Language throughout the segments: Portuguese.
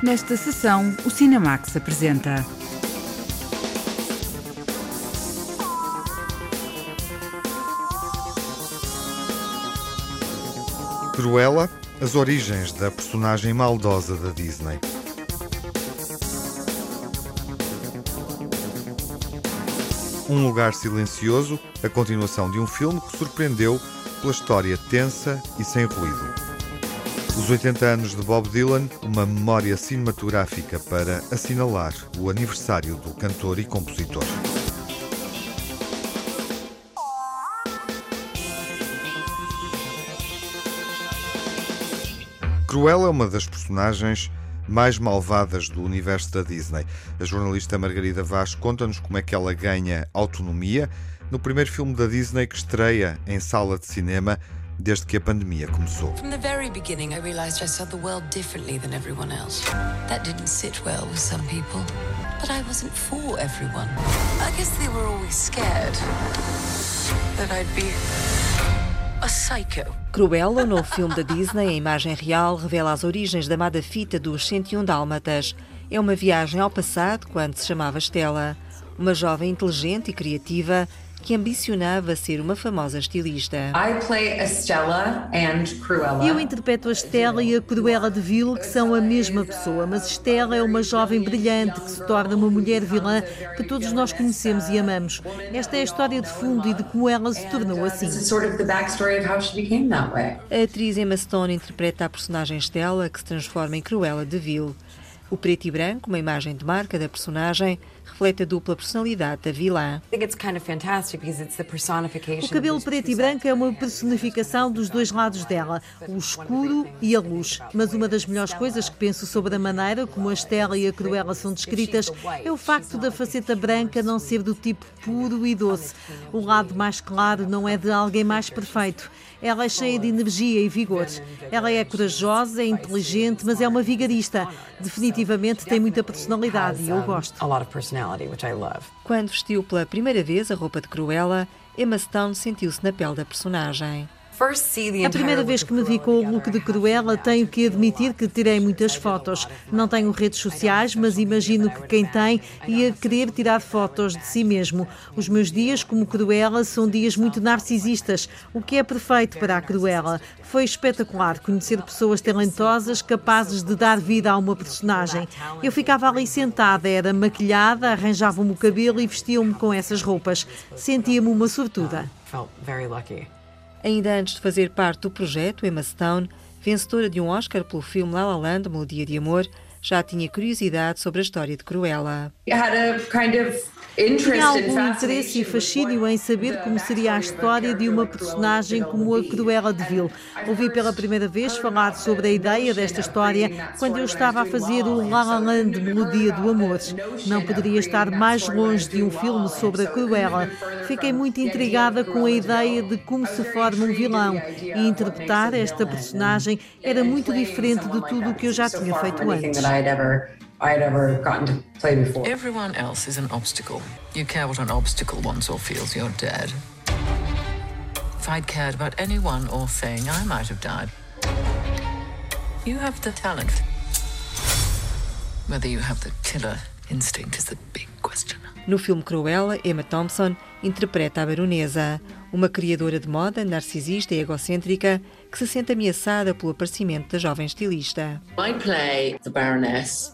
Nesta sessão, o Cinemax apresenta. Cruella, as origens da personagem maldosa da Disney. Um Lugar Silencioso, a continuação de um filme que surpreendeu pela história tensa e sem ruído. Os 80 anos de Bob Dylan, uma memória cinematográfica para assinalar o aniversário do cantor e compositor. Cruella é uma das personagens mais malvadas do universo da Disney. A jornalista Margarida Vaz conta-nos como é que ela ganha autonomia no primeiro filme da Disney que estreia em sala de cinema desde que a pandemia começou. From the very beginning I realized I saw the world differently than everyone else. That didn't sit well with some people, but I wasn't for everyone. I guess they were always scared that I'd be a psycho. Cruella, o novo filme da Disney, em imagem real, revela as origens da amada fita dos 101 Dálmatas. É uma viagem ao passado, quando se chamava Stella. Uma jovem inteligente e criativa que ambicionava ser uma famosa estilista. Eu interpreto a Stella e a Cruella de Vil, que são a mesma pessoa, mas Stella é uma jovem brilhante que se torna uma mulher vilã que todos nós conhecemos e amamos. Esta é a história de fundo e de como ela se tornou assim. A atriz Emma Stone interpreta a personagem Stella, que se transforma em Cruella de Vil. O preto e branco, uma imagem de marca da personagem, reflete a dupla personalidade da vilã. O cabelo preto e branco é uma personificação dos dois lados dela, o escuro e a luz. Mas uma das melhores coisas que penso sobre a maneira como a Estela e a Cruella são descritas é o facto da faceta branca não ser do tipo puro e doce. O lado mais claro não é de alguém mais perfeito. Ela é cheia de energia e vigor. Ela é corajosa, é inteligente, mas é uma vigarista. Definitivamente tem muita personalidade e eu gosto. Quando vestiu pela primeira vez a roupa de Cruella, Emma Stone sentiu-se na pele da personagem. A primeira vez que me vi com o look de Cruella, tenho que admitir que tirei muitas fotos. Não tenho redes sociais, mas imagino que quem tem ia querer tirar fotos de si mesmo. Os meus dias como Cruella são dias muito narcisistas, o que é perfeito para a Cruella. Foi espetacular conhecer pessoas talentosas capazes de dar vida a uma personagem. Eu ficava ali sentada, era maquilhada, arranjava-me o cabelo e vestiam-me com essas roupas. Sentia-me uma sortuda. Felt very lucky. Ainda antes de fazer parte do projeto, Emma Stone, vencedora de um Oscar pelo filme La La Land, Melodia de Amor, já tinha curiosidade sobre a história de Cruella. Tinha algum interesse e fascínio em saber como seria a história de uma personagem como a Cruella de Vil. Ouvi pela primeira vez falar sobre a ideia desta história quando eu estava a fazer o La La Land Melodia do Amor. Não poderia estar mais longe de um filme sobre a Cruella. Fiquei muito intrigada com a ideia de como se forma um vilão e interpretar esta personagem era muito diferente de tudo o que eu já tinha feito antes. I had ever gotten to play before. Everyone else is an obstacle. You care what an obstacle wants or feels, you're dead. If I'd cared about anyone or thing, I might have died. You have the talent. Whether you have the killer instinct is the big question. No filme Cruella, Emma Thompson interpreta a baronesa, uma criadora de moda, narcisista e egocêntrica, que se sente ameaçada pelo aparecimento da jovem estilista.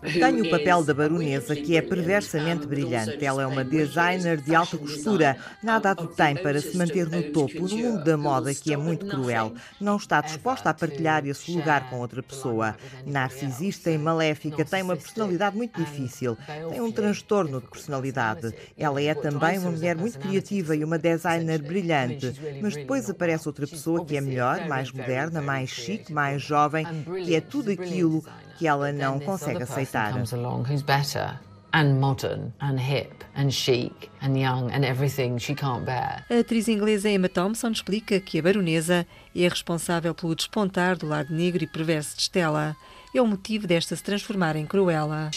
Tenho o papel da baronesa, que é perversamente brilhante. Ela é uma designer de alta costura. Nada a detém para se manter no topo, no mundo da moda, que é muito cruel. Não está disposta a partilhar esse lugar com outra pessoa. Narcisista e maléfica, tem uma personalidade muito difícil. Tem um transtorno de personalidade. Ela é também uma mulher muito criativa e uma designer brilhante. Mas depois aparece outra pessoa que é melhor, mais moderna moderna, mais chique, mais jovem, que é tudo aquilo que ela não consegue aceitar. and modern and hip and chic A atriz inglesa Emma Thompson explica que a baronesa é responsável pelo despontar do lado negro e perverso de Stella é o motivo desta se transformar em Cruella.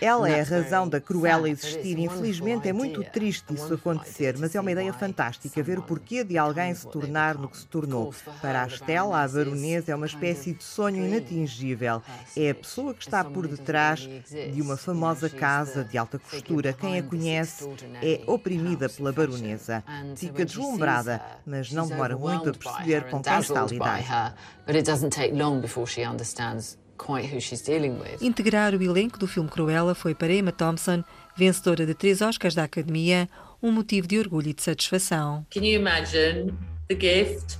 Ela é a razão da Cruella existir. Infelizmente é muito triste isso acontecer, mas é uma ideia fantástica ver o porquê de alguém se tornar no que se tornou. Para a Estela, a baronesa é uma espécie de sonho inatingível. É a pessoa que está por detrás de uma famosa casa de alta costura. Quem a conhece é oprimida pela baronesa. Fica deslumbrada, mas não demora muito a perceber com quem está a lidar but it doesn't take long before she understands quite who she's dealing with. Integrar o elenco do filme Cruella foi para Emma Thompson, vencedora de três Oscars da Academia, um motivo de orgulho e de satisfação. Can you imagine the gift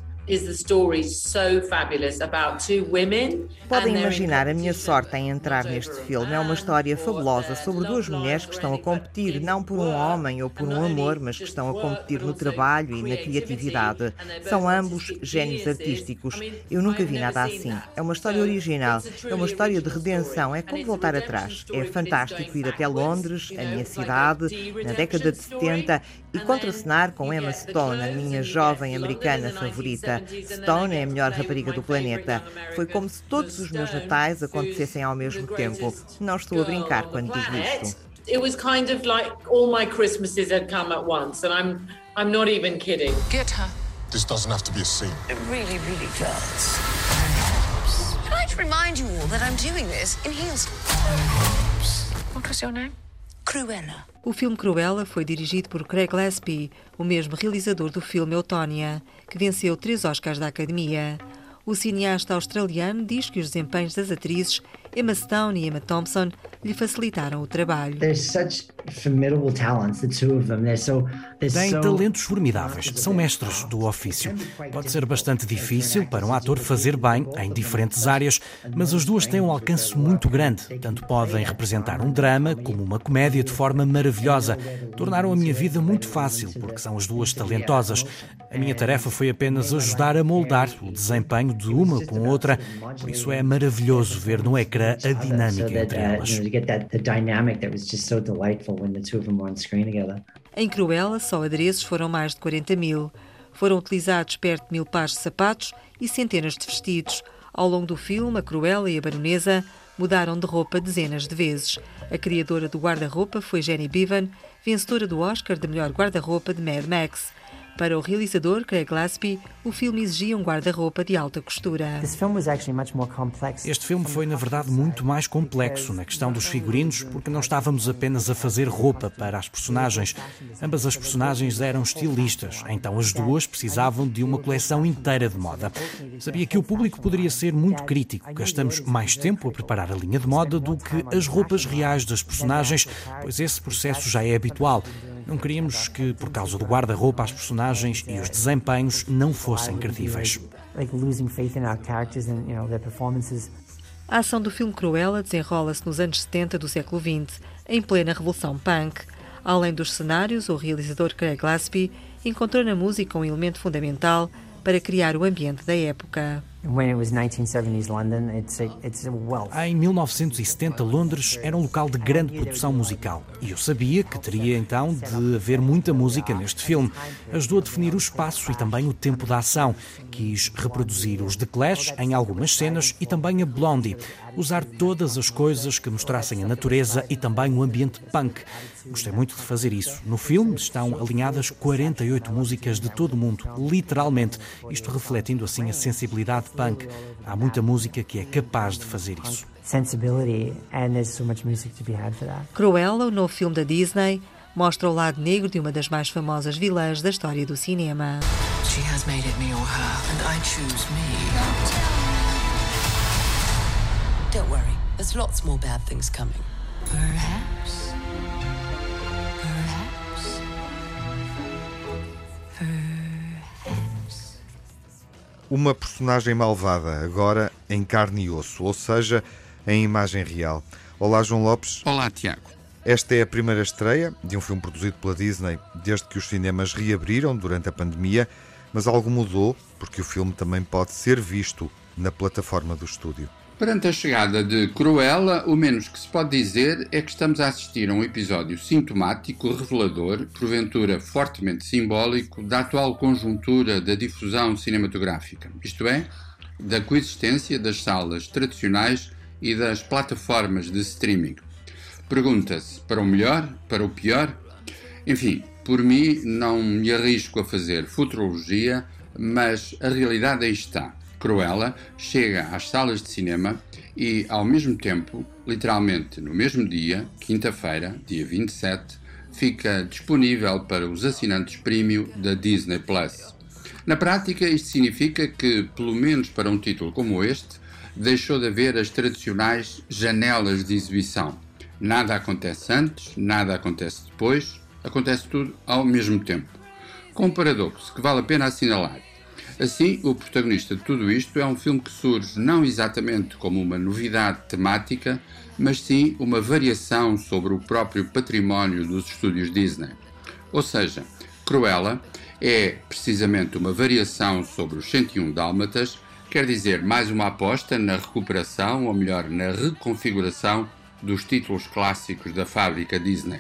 Podem imaginar a minha sorte em entrar neste filme. É uma história fabulosa sobre duas mulheres que estão a competir não por um homem ou por um amor, mas que estão a competir no trabalho e na criatividade. São ambos gênios artísticos. Eu nunca vi nada assim. É uma história original, é uma história de redenção, é como voltar atrás. É fantástico ir até Londres, a minha cidade, na década de 70 e contracenar com Emma Stone, a minha jovem americana favorita. Stone é a melhor rapariga do planeta. Foi como se todos os meus natais acontecessem ao mesmo tempo. Não estou a brincar quando digo isto. It was kind of like all my Christmases had come at once, and I'm I'm not even kidding. Get her. This doesn't have to be a scene. It really, really does. Can I just remind you all that I'm doing this in heels? What was your name? Cruella. O filme Cruella foi dirigido por Craig Gillespie, o mesmo realizador do filme Eutônia, que venceu três Oscars da Academia. O cineasta australiano diz que os desempenhos das atrizes Emma Stone e Emma Thompson lhe facilitaram o trabalho. Têm talentos formidáveis, são mestres do ofício. Pode ser bastante difícil para um ator fazer bem em diferentes áreas, mas as duas têm um alcance muito grande. Tanto podem representar um drama como uma comédia de forma maravilhosa. Tornaram a minha vida muito fácil, porque são as duas talentosas. A minha tarefa foi apenas ajudar a moldar o desempenho de uma com outra, por isso é maravilhoso ver no ecrã a dinâmica entre elas. Em Cruella, só adereços foram mais de 40 mil. Foram utilizados perto de mil pares de sapatos e centenas de vestidos. Ao longo do filme, a Cruella e a Baronesa mudaram de roupa dezenas de vezes. A criadora do guarda-roupa foi Jenny Bevan, vencedora do Oscar de melhor guarda-roupa de Mad Max. Para o realizador Craig Gillespie, o filme exigia um guarda-roupa de alta costura. Este filme foi, na verdade, muito mais complexo na questão dos figurinos, porque não estávamos apenas a fazer roupa para as personagens. Ambas as personagens eram estilistas, então as duas precisavam de uma coleção inteira de moda. Sabia que o público poderia ser muito crítico. Gastamos mais tempo a preparar a linha de moda do que as roupas reais das personagens, pois esse processo já é habitual. Não queríamos que, por causa do guarda-roupa, as personagens e os desempenhos não fossem credíveis. A ação do filme Cruella desenrola-se nos anos 70 do século XX, em plena revolução punk. Além dos cenários, o realizador Craig Gillespie encontrou na música um elemento fundamental para criar o ambiente da época. Em 1970, Londres era um local de grande produção musical e eu sabia que teria então de haver muita música neste filme. Ajudou a definir o espaço e também o tempo da ação. Quis reproduzir os The Clash em algumas cenas e também a Blondie. Usar todas as coisas que mostrassem a natureza e também o ambiente punk. Gostei muito de fazer isso. No filme estão alinhadas 48 músicas de todo o mundo, literalmente, isto refletindo assim a sensibilidade punk. Há muita música que é capaz de fazer isso. Cruella, o novo filme da Disney, mostra o lado negro de uma das mais famosas vilãs da história do cinema. She has made it me or her, and I choose me. Don't worry, there's lots more bad things coming. Perhaps uma personagem malvada, agora em carne e osso, ou seja, em imagem real. Olá, João Lopes. Olá, Tiago. Esta é a primeira estreia de um filme produzido pela Disney desde que os cinemas reabriram durante a pandemia, mas algo mudou porque o filme também pode ser visto na plataforma do estúdio. Perante a chegada de Cruella, o menos que se pode dizer é que estamos a assistir a um episódio sintomático, revelador, porventura fortemente simbólico, da atual conjuntura da difusão cinematográfica, isto é, da coexistência das salas tradicionais e das plataformas de streaming. Pergunta-se para o melhor, para o pior? Enfim, por mim não me arrisco a fazer futurologia, mas a realidade aí está. Cruella chega às salas de cinema e, ao mesmo tempo, literalmente no mesmo dia, quinta-feira, dia 27, fica disponível para os assinantes premium da Disney Plus. Na prática, isto significa que, pelo menos para um título como este, deixou de haver as tradicionais janelas de exibição. Nada acontece antes, nada acontece depois, acontece tudo ao mesmo tempo. Com um paradoxo que vale a pena assinalar. Assim, o protagonista de tudo isto é um filme que surge não exatamente como uma novidade temática, mas sim uma variação sobre o próprio património dos estúdios Disney. Ou seja, Cruella é precisamente uma variação sobre os 101 Dálmatas, quer dizer, mais uma aposta na recuperação, ou melhor, na reconfiguração dos títulos clássicos da fábrica Disney.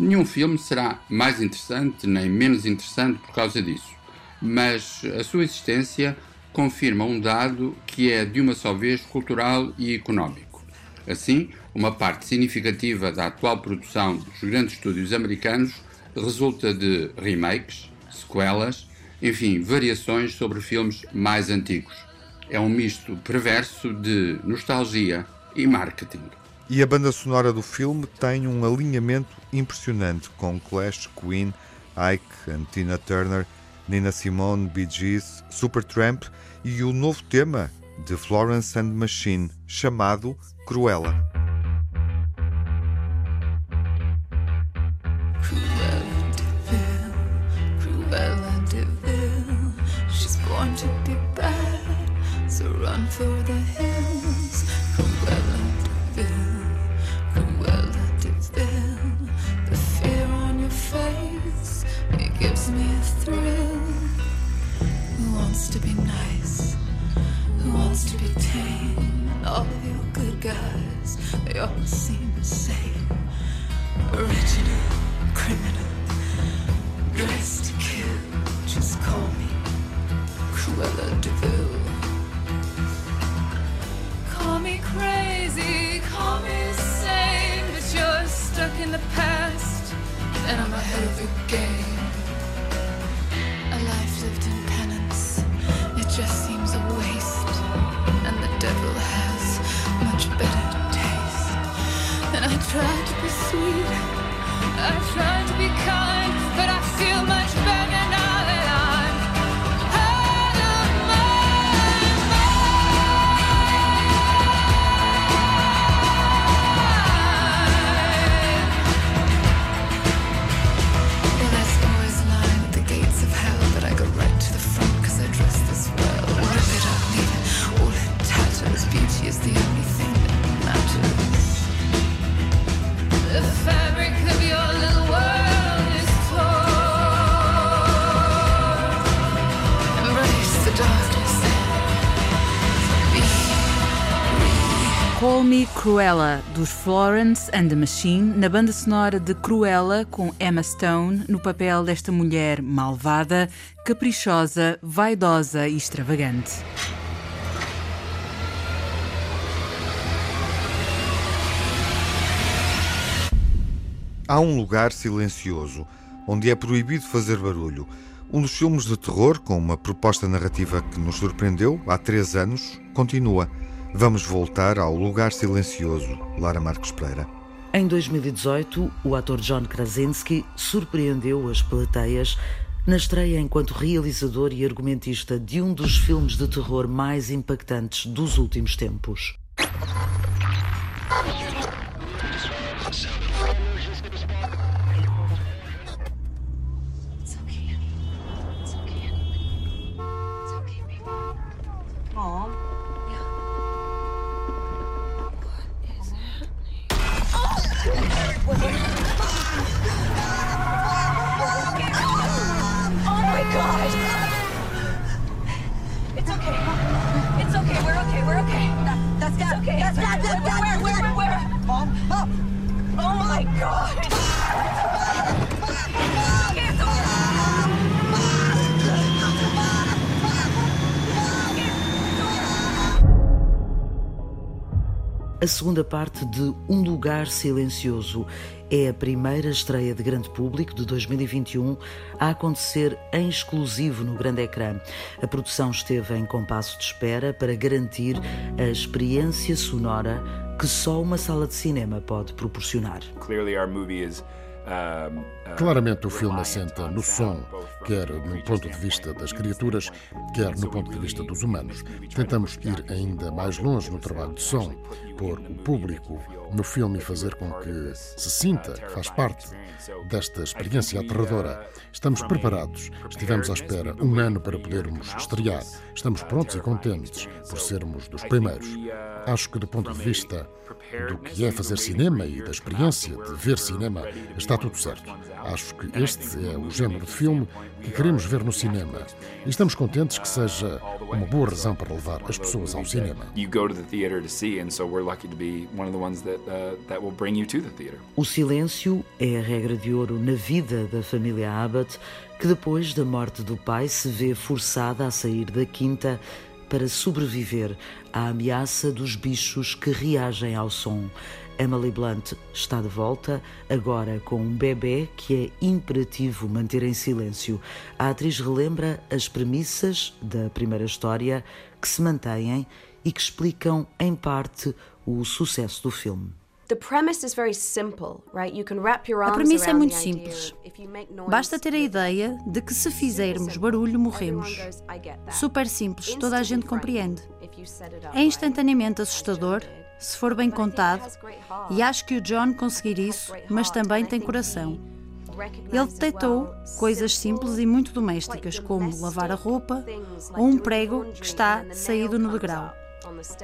Nenhum filme será mais interessante nem menos interessante por causa disso mas a sua existência confirma um dado que é de uma só vez cultural e económico. Assim, uma parte significativa da atual produção dos grandes estúdios americanos resulta de remakes, sequelas, enfim, variações sobre filmes mais antigos. É um misto perverso de nostalgia e marketing. E a banda sonora do filme tem um alinhamento impressionante com Clash, Queen, Ike e Tina Turner Nina Simone, Bee Gees, Supertramp e o novo tema de Florence and Machine, chamado Cruella. run for the hills. Good they all seem the same. Original, criminal, dressed to kill. Just call me Cruella de Vil. Call me crazy, call me insane, but you're stuck in the past, and I'm ahead of your game. Try to be sweet, I try to be kind, but I feel much better dos Florence and the Machine, na banda sonora de Cruella, com Emma Stone no papel desta mulher malvada, caprichosa, vaidosa e extravagante. Há um lugar silencioso, onde é proibido fazer barulho. Um dos filmes de terror, com uma proposta narrativa que nos surpreendeu há três anos, continua. Vamos voltar ao lugar silencioso, Lara Marques Pereira. Em 2018, o ator John Krasinski surpreendeu as plateias na estreia enquanto realizador e argumentista de um dos filmes de terror mais impactantes dos últimos tempos. Segunda parte de Um Lugar Silencioso. É a primeira estreia de grande público de 2021 a acontecer em exclusivo no grande ecrã. A produção esteve em compasso de espera para garantir a experiência sonora que só uma sala de cinema pode proporcionar. Is Claramente o filme assenta no som, quer no ponto de vista das criaturas, quer no ponto de vista dos humanos. Tentamos ir ainda mais longe no trabalho de som, pôr o público no filme e fazer com que se sinta que faz parte desta experiência aterradora. Estamos preparados. Estivemos à espera um ano para podermos estrear. Estamos prontos e contentes por sermos dos primeiros. Acho que, do ponto de vista do que é fazer cinema e da experiência de ver cinema, está tudo certo. Acho que este é o género de filme que queremos ver no cinema. E estamos contentes que seja uma boa razão para levar as pessoas ao cinema. O silêncio é a regra de ouro na vida da família Abbott, que depois da morte do pai se vê forçada a sair da quinta para sobreviver à ameaça dos bichos que reagem ao som. Emily Blunt está de volta, agora com um bebê que é imperativo manter em silêncio. A atriz relembra as premissas da primeira história que se mantêm e que explicam, em parte, o sucesso do filme. A premissa é muito simples. Basta ter a ideia de que se fizermos barulho, morremos. Super simples, toda a gente compreende. É instantaneamente assustador, se for bem contado, e acho que o John conseguir isso, mas também tem coração. Ele detectou coisas simples e muito domésticas, como lavar a roupa ou um prego que está saído no degrau.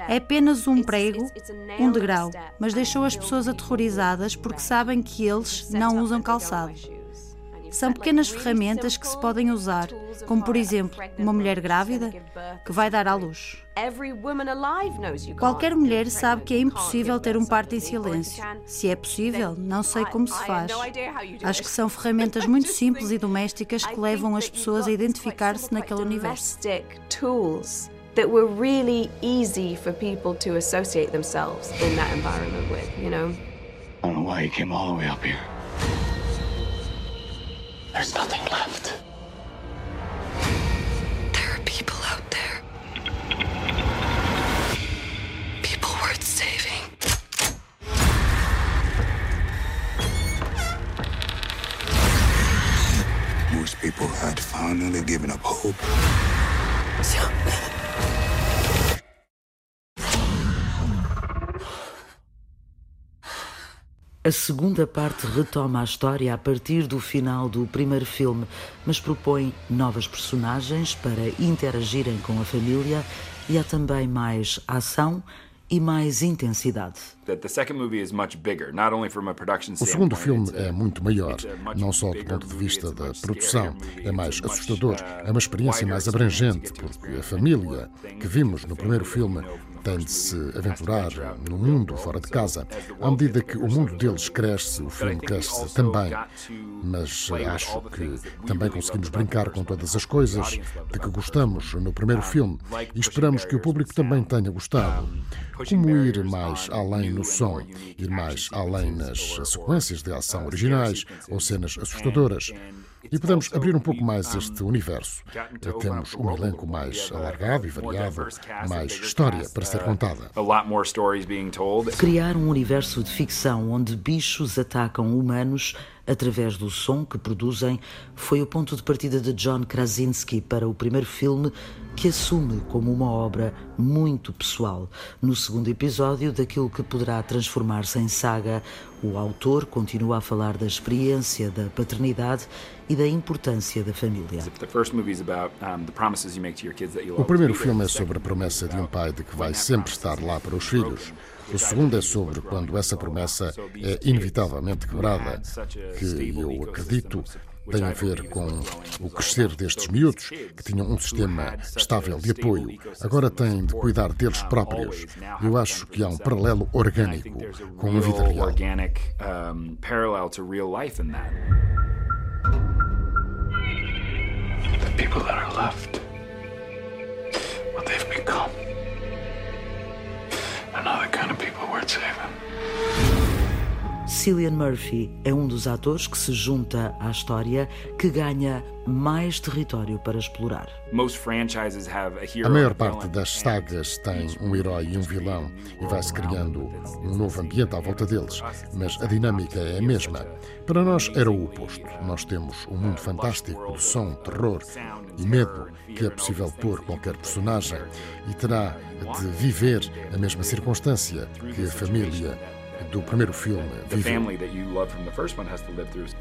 É apenas um prego, um degrau, mas deixou as pessoas aterrorizadas porque sabem que eles não usam calçado. São pequenas ferramentas que se podem usar, como por exemplo uma mulher grávida que vai dar à luz. Qualquer mulher sabe que é impossível ter um parto em silêncio. Se é possível, não sei como se faz. Acho que são ferramentas muito simples e domésticas que levam as pessoas a identificar-se naquele universo. That were really easy for people to associate themselves in that environment with, you know? I don't know why he came all the way up here. There's nothing left. There are people out there. People worth saving. Most people had finally given up hope. A segunda parte retoma a história a partir do final do primeiro filme, mas propõe novas personagens para interagirem com a família e há também mais ação e mais intensidade. O segundo filme é muito maior, não só do ponto de vista da produção, é mais assustador, é uma experiência mais abrangente, porque a família que vimos no primeiro filme tem de se aventurar no mundo fora de casa. À medida que o mundo deles cresce, o filme cresce também. Mas acho que também conseguimos brincar com todas as coisas de que gostamos no primeiro filme e esperamos que o público também tenha gostado. Como ir mais além no som, ir mais além nas sequências de ação originais ou cenas assustadoras. E podemos abrir um pouco mais este universo. Temos um elenco mais alargado e variado, mais história para ser contada. Criar um universo de ficção onde bichos atacam humanos através do som que produzem foi o ponto de partida de John Krasinski para o primeiro filme que assume como uma obra muito pessoal. No segundo episódio daquilo que poderá transformar-se em saga, o autor continua a falar da experiência da paternidade e da importância da família. O primeiro filme é sobre a promessa de um pai de que vai sempre estar lá para os filhos. O segundo é sobre quando essa promessa é inevitavelmente quebrada, que eu acredito tem a ver com o crescer destes miúdos, que tinham um sistema estável de apoio, agora têm de cuidar deles próprios. Eu acho que há um paralelo orgânico com a vida real. people that are left, what they've become, and are the kind of people worth saving. Cillian Murphy é um dos atores que se junta à história que ganha mais território para explorar. A maior parte das sagas tem um herói e um vilão e vai-se criando um novo ambiente à volta deles, mas a dinâmica é a mesma. Para nós era o oposto. Nós temos um mundo fantástico de som, terror e medo que é possível pôr qualquer personagem e terá de viver a mesma circunstância que a família do primeiro filme viveu.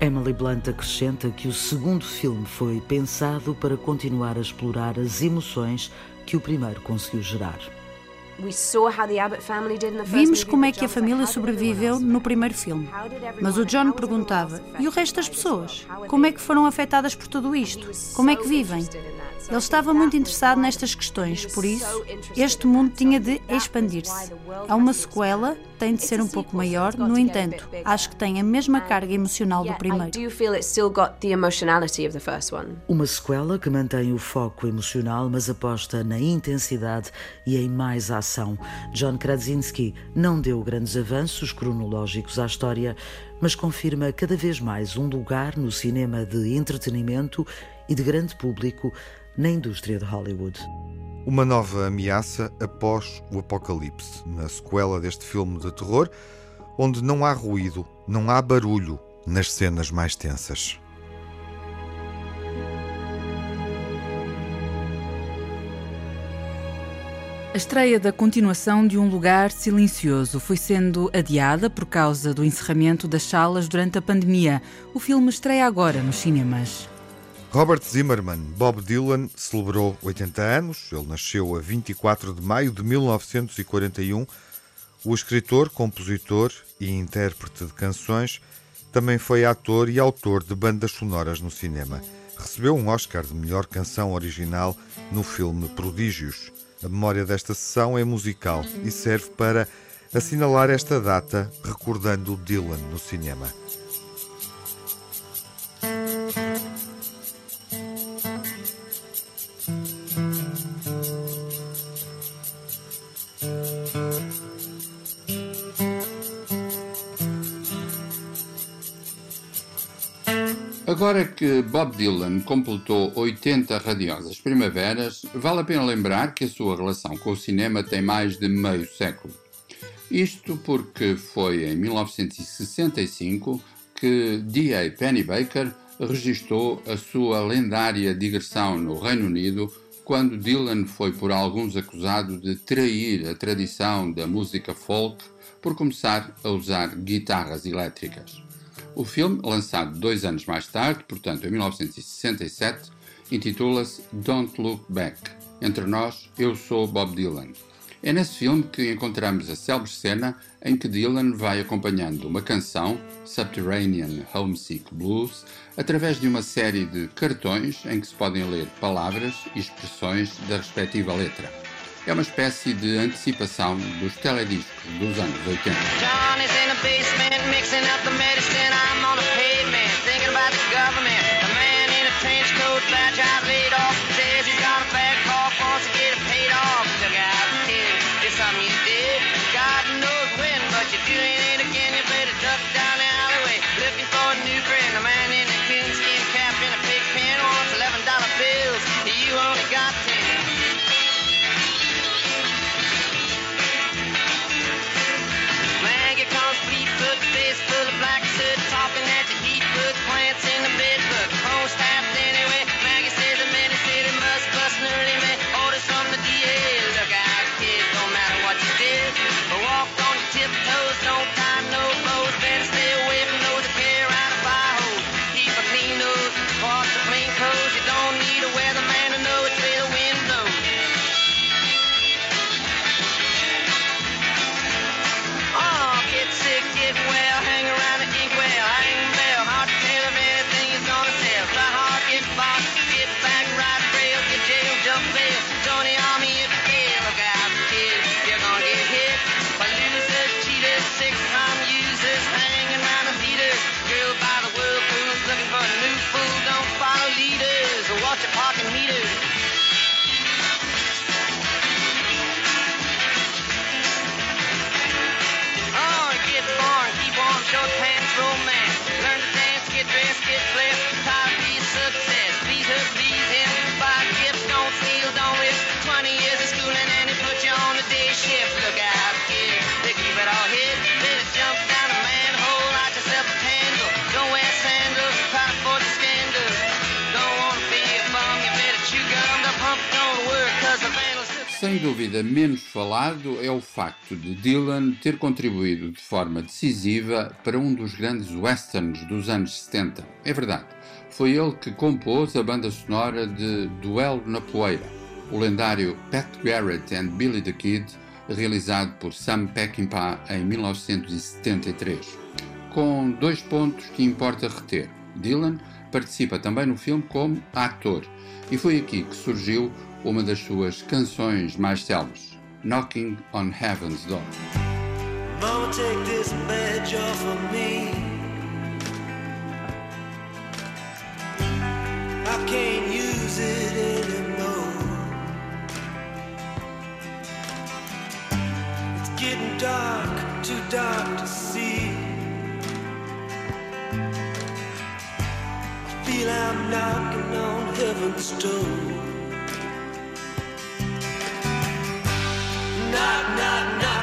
Emily Blunt acrescenta que o segundo filme foi pensado para continuar a explorar as emoções que o primeiro conseguiu gerar. Vimos como é que a família sobreviveu no primeiro filme. Mas o John perguntava: e o resto das pessoas? Como é que foram afetadas por tudo isto? Como é que vivem? Ele estava muito interessado nestas questões, por isso, este mundo tinha de expandir-se. É uma sequela, tem de ser um pouco maior, no entanto, acho que tem a mesma carga emocional do primeiro. Uma sequela que mantém o foco emocional, mas aposta na intensidade e em mais ação. John Krasinski não deu grandes avanços cronológicos à história, mas confirma cada vez mais um lugar no cinema de entretenimento e de grande público na indústria de Hollywood. Uma nova ameaça após o apocalipse, na sequela deste filme de terror, onde não há ruído, não há barulho nas cenas mais tensas. A estreia da continuação de Um Lugar Silencioso foi sendo adiada por causa do encerramento das salas durante a pandemia. O filme estreia agora nos cinemas. Robert Zimmerman, Bob Dylan, celebrou 80 anos. Ele nasceu a 24 de maio de 1941. O escritor, compositor e intérprete de canções também foi ator e autor de bandas sonoras no cinema. Recebeu um Oscar de melhor canção original no filme Prodígios. A memória desta sessão é musical e serve para assinalar esta data recordando Dylan no cinema. Que Bob Dylan completou 80 radiosas primaveras, vale a pena lembrar que a sua relação com o cinema tem mais de meio século. Isto porque foi em 1965 que D.A. Pennebaker registrou a sua lendária digressão no Reino Unido quando Dylan foi por alguns acusado de trair a tradição da música folk por começar a usar guitarras elétricas. O filme, lançado dois anos mais tarde, portanto em 1967, intitula-se Don't Look Back. Entre nós, eu sou Bob Dylan. É nesse filme que encontramos a célebre cena em que Dylan vai acompanhando uma canção, Subterranean Homesick Blues, através de uma série de cartões em que se podem ler palavras e expressões da respectiva letra. É uma espécie de antecipação dos telediscos dos anos 80. John dúvida menos falado é o facto de Dylan ter contribuído de forma decisiva para um dos grandes westerns dos anos 70. É verdade, foi ele que compôs a banda sonora de Duelo na Poeira, o lendário Pat Garrett and Billy the Kid, realizado por Sam Peckinpah em 1973. Com dois pontos que importa reter. Dylan participa também no filme como ator, e foi aqui que surgiu uma das suas canções mais célebres, Knocking on Heaven's Door. Mama, take this badge off of me. I can't use it anymore. It's getting dark, too dark to see. Feel I'm knocking on heaven's door. knock, knock, knocking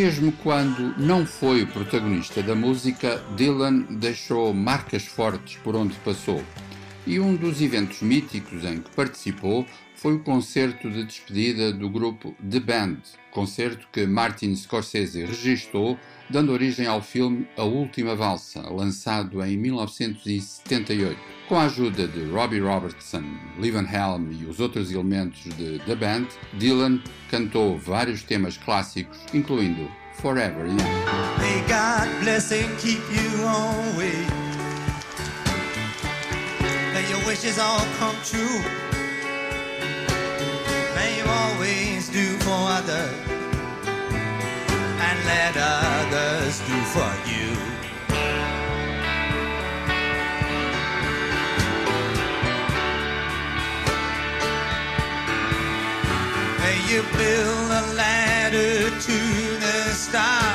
Mesmo quando não foi o protagonista da música, Dylan deixou marcas fortes por onde passou. E um dos eventos míticos em que participou foi o concerto de despedida do grupo The Band, concerto que Martin Scorsese registou, dando origem ao filme A Última Valsa, lançado em 1978. Com a ajuda de Robbie Robertson, Lee Van Helm e os outros elementos de The Band, Dylan cantou vários temas clássicos, incluindo Forever Young. May God bless and keep you always. May your wishes all come true. Build a ladder to the stars,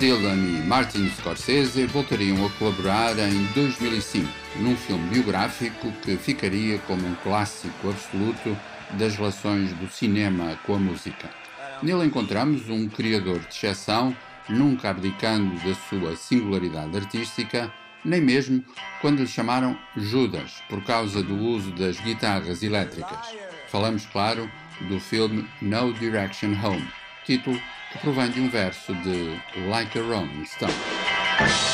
Dylan e Martin Scorsese voltariam a colaborar em 2005, num filme biográfico que ficaria como um clássico absoluto das relações do cinema com a música. Nele encontramos um criador de exceção nunca abdicando da sua singularidade artística, nem mesmo quando lhe chamaram Judas por causa do uso das guitarras elétricas. Falamos, claro, do filme No Direction Home, título de um verso de Like a Rolling Stone.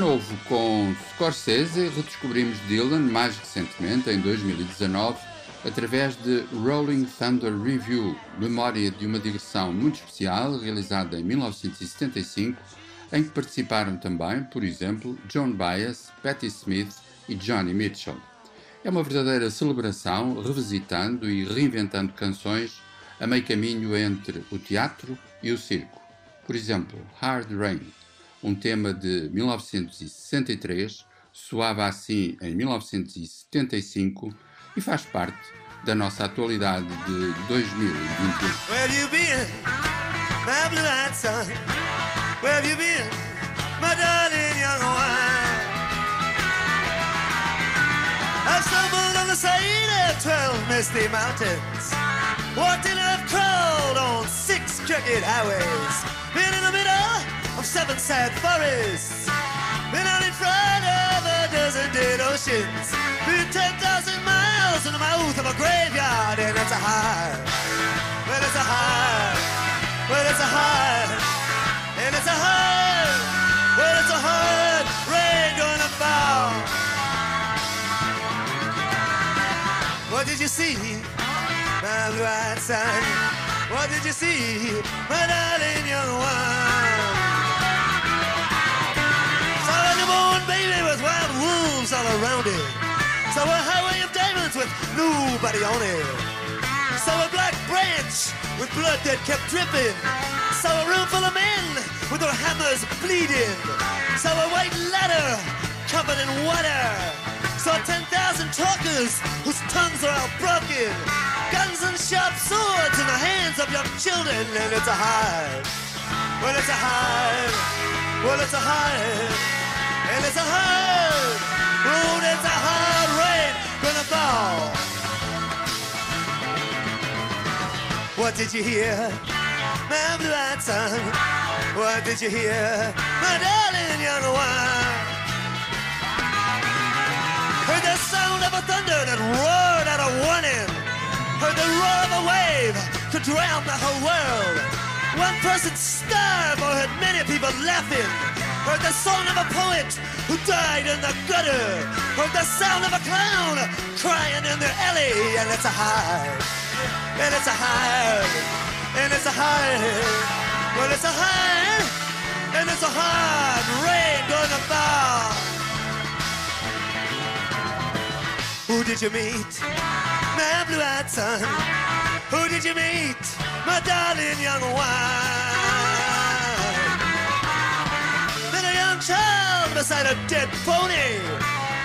Novo com Scorsese, redescobrimos Dylan mais recentemente, em 2019, através de Rolling Thunder Review, memória de uma digressão muito especial realizada em 1975, em que participaram também, por exemplo, John Baez, Patti Smith e Johnny Mitchell. É uma verdadeira celebração, revisitando e reinventando canções a meio caminho entre o teatro e o circo. Por exemplo, Hard Rain um tema de 1963, soava assim em 1975 e faz parte da nossa atualidade de 2021. Where you been, my crawled on six crooked highways, been in the middle of seven sad forests. Been out in front of a dozen dead oceans. Been 10,000 miles in the mouth of a graveyard, and it's a high. Well, it's a high. Well, it's a high. And it's a high. Well, it's a hard rain gonna fall. What did you see, my blue-eyed son? What did you see, my darling young one? Around it. So a highway of diamonds with nobody on it. So a black branch with blood that kept dripping. So a room full of men with their hammers bleeding. So a white ladder covered in water. So 10,000 talkers whose tongues are all broken. Guns and sharp swords in the hands of young children. And it's a hive. Well, it's a hive. Well, it's a hive. And it's a hard road, it's a hard gonna fall. What did you hear, my blue-eyed son? What did you hear, my darling young one? Heard the sound of a thunder that roared out a warning. Heard the roar of a wave to drown the whole world. One person starved or had many people laughing. Heard the song of a poet who died in the gutter. Heard the sound of a clown crying in the alley. And it's a high. And it's a high. And it's a high. Well, it's a high. And it's a hard rain gonna fall. Who did you meet? My blue-eyed son. Who did you meet? My darling young wife. Beside a dead pony.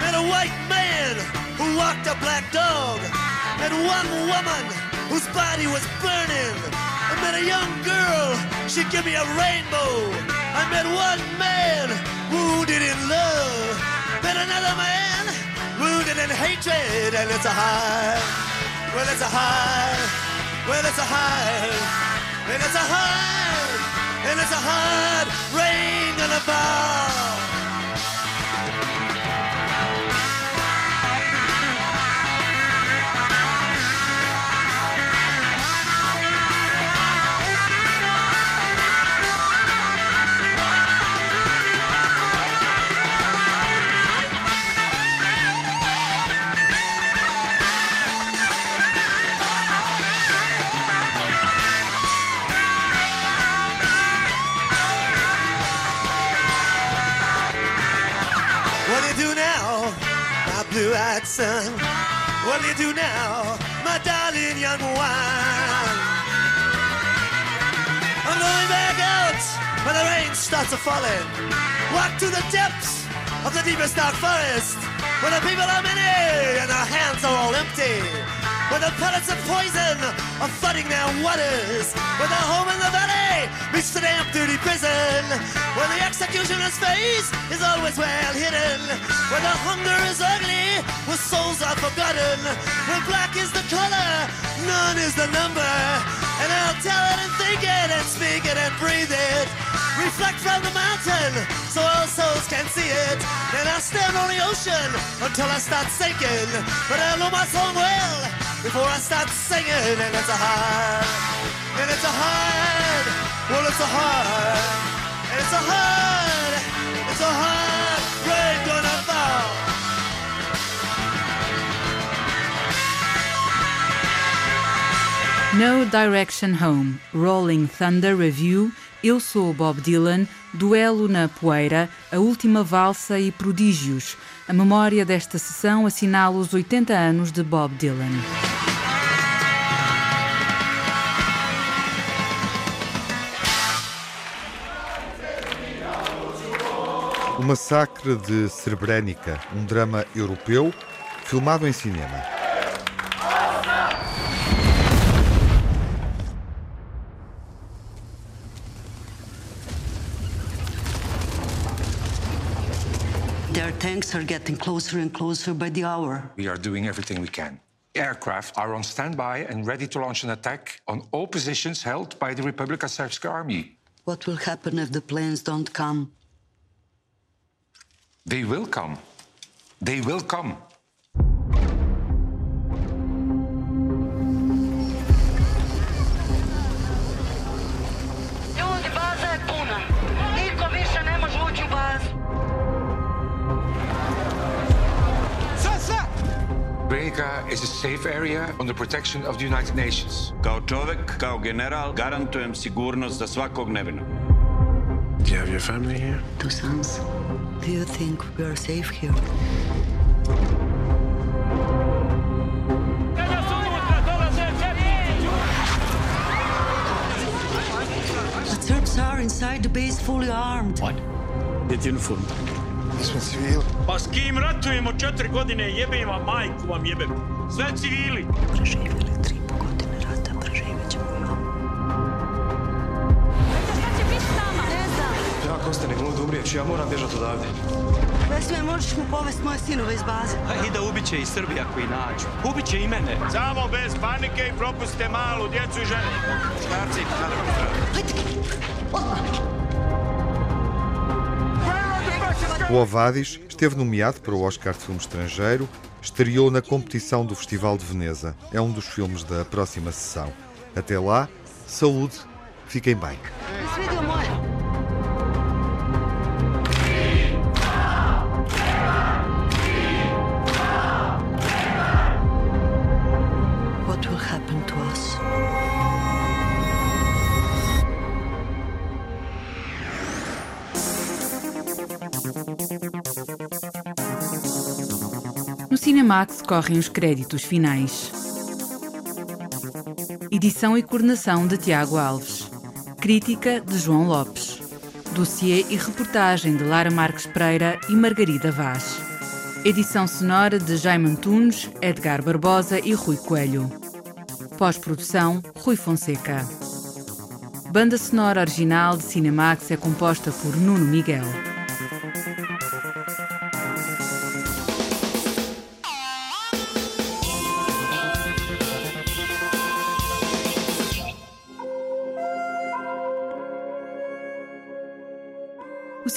Met a white man who walked a black dog. Met one woman whose body was burning. I met a young girl, she gave me a rainbow. I met one man wounded in love. Met another man wounded in hatred. And it's a high, well, it's a high, well, it's a high, and it's a high, and it's a hard rain Boulevard. Starts a falling. Walk to the depths of the deepest dark forest, where the people are many and their hands are all empty. Where the pellets of poison are flooding their waters. Where the home in the valley meets the damp dirty prison. Where the executioner's face is always well hidden. Where the hunger is ugly, where souls are forgotten. Where black is the color, none is the number. And I'll tell it and think it and speak it and breathe it. Reflect from the mountain so all souls can see it. I'll stand on the ocean until I start sinking. But I know my song well before I start singing. And it's a hard, and it's a hard, well, it's a hard, and it's a hard, it's a hard gonna fall. No Direction Home, Rolling Thunder Review, Eu Sou Bob Dylan, Duelo na Poeira, A Última Valsa e Prodígios. A memória desta sessão assinala os 80 anos de Bob Dylan. O Massacre de Srebrenica, um drama europeu filmado em cinema. Tanks are getting closer and closer by the hour. We are doing everything we can. Aircraft are on standby and ready to launch an attack on all positions held by the Republika Srpska army. What will happen if the planes don't come? They will come. They will come. Brega is a safe area under protection of the United Nations. Kao čovek, kao general, garantujem sigurnost za svakog nevinog. Do you have your family here? Two sons. Do you think we are safe here? The Turks are inside the base fully armed. What? Get uniform. Smo civili. Pa s kim ratujemo četiri godine? Jebem vam majku vam jebem. Sve civili. Preživjeli tri po godine rata, preživjet ćemo i ovo. Ja ako ostane lud umrijeću, ja moram bježati odavde. Vesme, možeš mu povest moje sinove iz baze? A i da ubiće i Srbi ako i nađu. Ubiće i mene. Samo bez panike i propustite malu djecu i žene. Škarci, na drugom stranu. O Ovadis esteve nomeado para o Oscar de Filme Estrangeiro, estreou na competição do Festival de Veneza. É um dos filmes da próxima sessão. Até lá, saúde, fiquem bem. Cinemax correm os créditos finais. Edição e coordenação de Tiago Alves. Crítica de João Lopes. Dossiê e reportagem de Lara Marques Pereira e Margarida Vaz. Edição sonora de Jaime Antunes, Edgar Barbosa e Rui Coelho. Pós-produção, Rui Fonseca. Banda sonora original de Cinemax é composta por Nuno Miguel.